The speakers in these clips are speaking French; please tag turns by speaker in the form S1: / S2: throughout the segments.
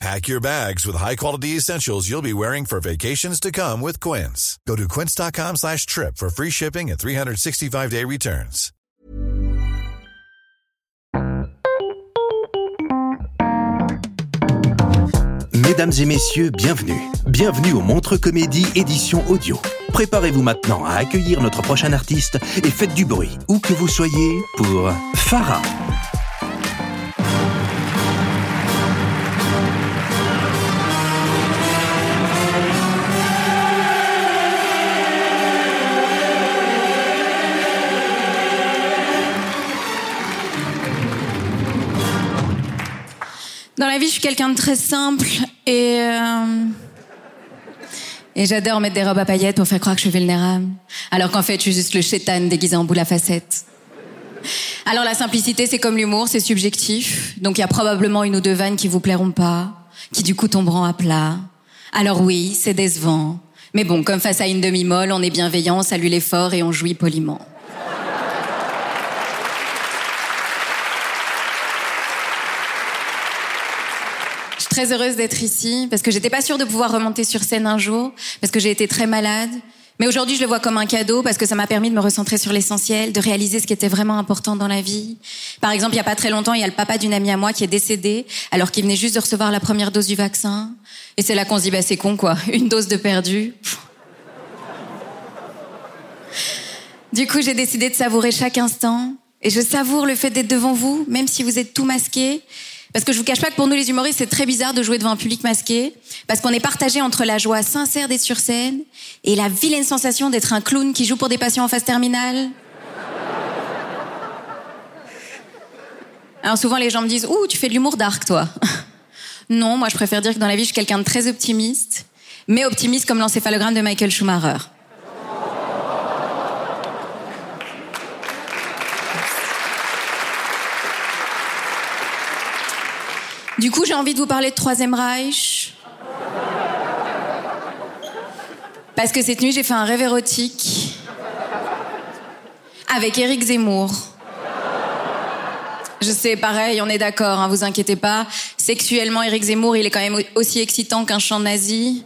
S1: Pack your bags with high-quality essentials you'll be wearing for vacations to come with Quince. Go to quince.com slash trip for free shipping and 365-day returns.
S2: Mesdames et messieurs, bienvenue. Bienvenue au Montre Comédie édition audio. Préparez-vous maintenant à accueillir notre prochain artiste et faites du bruit, où que vous soyez, pour Farah.
S3: Vie, je suis quelqu'un de très simple et euh, et j'adore mettre des robes à paillettes pour faire croire que je suis vulnérable, alors qu'en fait, je suis juste le chétan déguisé en boule à facettes. Alors la simplicité, c'est comme l'humour, c'est subjectif. Donc il y a probablement une ou deux vannes qui vous plairont pas, qui du coup tomberont à plat. Alors oui, c'est décevant. Mais bon, comme face à une demi-molle, on est bienveillant, on salue l'effort et on jouit poliment. Très heureuse d'être ici parce que j'étais pas sûre de pouvoir remonter sur scène un jour parce que j'ai été très malade. Mais aujourd'hui, je le vois comme un cadeau parce que ça m'a permis de me recentrer sur l'essentiel, de réaliser ce qui était vraiment important dans la vie. Par exemple, il y a pas très longtemps, il y a le papa d'une amie à moi qui est décédé alors qu'il venait juste de recevoir la première dose du vaccin. Et c'est là qu'on se dit, bah c'est con quoi, une dose de perdu. Du coup, j'ai décidé de savourer chaque instant. Et je savoure le fait d'être devant vous, même si vous êtes tout masqué. Parce que je vous cache pas que pour nous les humoristes, c'est très bizarre de jouer devant un public masqué. Parce qu'on est partagé entre la joie sincère d'être sur scène et la vilaine sensation d'être un clown qui joue pour des patients en phase terminale. Alors souvent les gens me disent Ouh, tu fais de l'humour dark toi. non, moi je préfère dire que dans la vie je suis quelqu'un de très optimiste, mais optimiste comme l'encéphalogramme de Michael Schumacher. Du coup, j'ai envie de vous parler de Troisième Reich. Parce que cette nuit, j'ai fait un rêve érotique avec Eric Zemmour. Je sais, pareil, on est d'accord, hein, vous inquiétez pas. Sexuellement, Eric Zemmour, il est quand même aussi excitant qu'un chant nazi.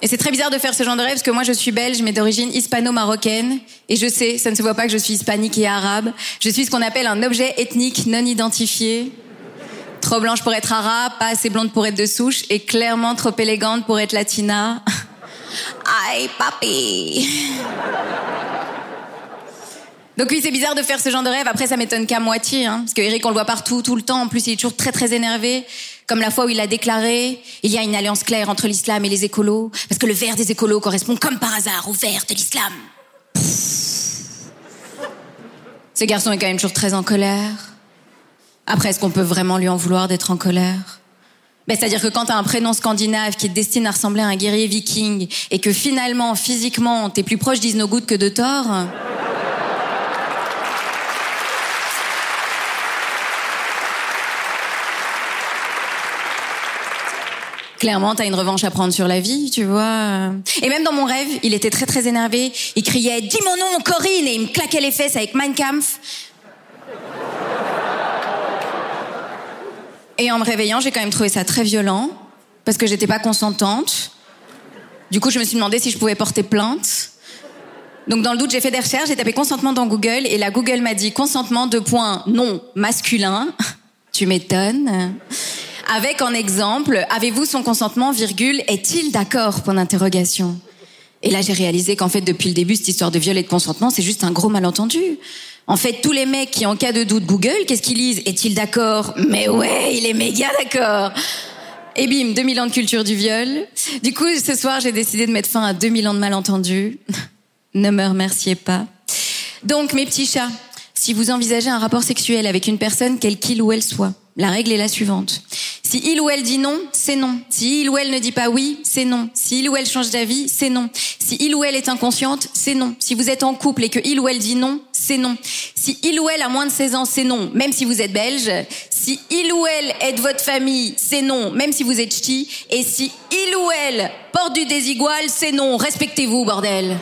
S3: Et c'est très bizarre de faire ce genre de rêve parce que moi je suis belge mais d'origine hispano-marocaine et je sais, ça ne se voit pas que je suis hispanique et arabe. Je suis ce qu'on appelle un objet ethnique non identifié. Trop blanche pour être arabe, pas assez blonde pour être de souche et clairement trop élégante pour être latina. Aïe, papi. Donc oui, c'est bizarre de faire ce genre de rêve. Après, ça m'étonne qu'à moitié, hein, parce que Eric, on le voit partout, tout le temps. En plus, il est toujours très très énervé. Comme la fois où il a déclaré, il y a une alliance claire entre l'islam et les écolos, parce que le vert des écolos correspond comme par hasard au vert de l'islam. Ce garçon est quand même toujours très en colère. Après, est-ce qu'on peut vraiment lui en vouloir d'être en colère? Ben, C'est-à-dire que quand t'as un prénom scandinave qui est destiné à ressembler à un guerrier viking et que finalement, physiquement, t'es plus proche d'Isnogoud que de Thor... Clairement, t'as une revanche à prendre sur la vie, tu vois. Et même dans mon rêve, il était très très énervé. Il criait « Dis mon nom, Corinne !» et il me claquait les fesses avec Mein Kampf. Et en me réveillant, j'ai quand même trouvé ça très violent, parce que j'étais pas consentante. Du coup, je me suis demandé si je pouvais porter plainte. Donc, dans le doute, j'ai fait des recherches, j'ai tapé consentement dans Google, et la Google m'a dit consentement de point non masculin. tu m'étonnes. Avec en exemple, avez-vous son consentement, virgule, est-il d'accord, point d'interrogation. Et là, j'ai réalisé qu'en fait, depuis le début, cette histoire de viol et de consentement, c'est juste un gros malentendu. En fait, tous les mecs qui, en cas de doute, Google, qu'est-ce qu'ils lisent? Est-il d'accord? Mais ouais, il est méga d'accord. Et bim, 2000 ans de culture du viol. Du coup, ce soir, j'ai décidé de mettre fin à 2000 ans de malentendus. ne me remerciez pas. Donc, mes petits chats, si vous envisagez un rapport sexuel avec une personne, quelle qu'il ou elle soit, la règle est la suivante. Si il ou elle dit non, c'est non. Si il ou elle ne dit pas oui, c'est non. Si il ou elle change d'avis, c'est non. Si il ou elle est inconsciente, c'est non. Si vous êtes en couple et que il ou elle dit non, c'est non. Si il ou elle a moins de 16 ans, c'est non, même si vous êtes belge. Si il ou elle est de votre famille, c'est non, même si vous êtes ch'ti. Et si il ou elle porte du désigual, c'est non. Respectez-vous, bordel.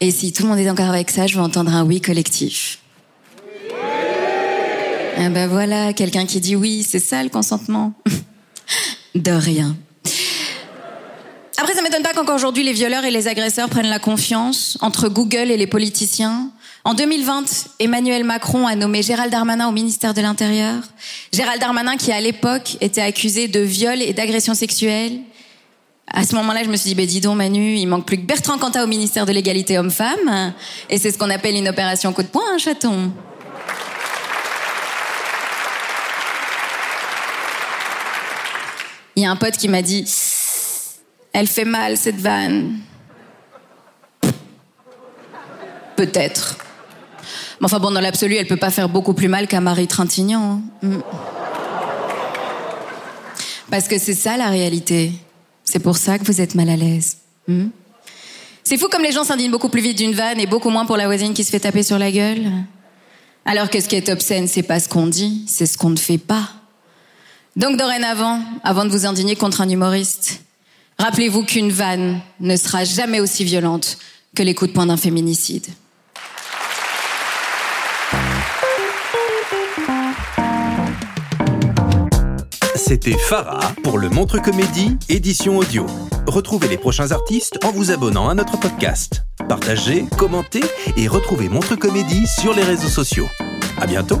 S3: Et si tout le monde est encore avec ça, je vais entendre un oui collectif. Ah ben voilà, quelqu'un qui dit oui, c'est ça le consentement. De rien. Après, ça m'étonne pas qu'encore aujourd'hui les violeurs et les agresseurs prennent la confiance entre Google et les politiciens. En 2020, Emmanuel Macron a nommé Gérald Darmanin au ministère de l'Intérieur. Gérald Darmanin qui à l'époque était accusé de viol et d'agression sexuelle. À ce moment-là, je me suis dit, ben dis donc Manu, il manque plus que Bertrand Cantat au ministère de l'égalité homme-femme. Et c'est ce qu'on appelle une opération coup de poing, un chaton. Il y a un pote qui m'a dit, elle fait mal cette vanne. Peut-être. Mais enfin bon, dans l'absolu, elle peut pas faire beaucoup plus mal qu'à Marie Trintignant. hein. Mm. Parce que c'est ça la réalité. C'est pour ça que vous êtes mal à l'aise. Hmm c'est fou comme les gens s'indignent beaucoup plus vite d'une vanne et beaucoup moins pour la voisine qui se fait taper sur la gueule. Alors que ce qui est obscène, c'est pas ce qu'on dit, c'est ce qu'on ne fait pas. Donc dorénavant, avant de vous indigner contre un humoriste, rappelez-vous qu'une vanne ne sera jamais aussi violente que les coups de poing d'un féminicide.
S2: C'était Farah pour le Montre Comédie, édition audio. Retrouvez les prochains artistes en vous abonnant à notre podcast. Partagez, commentez et retrouvez Montre Comédie sur les réseaux sociaux. À bientôt!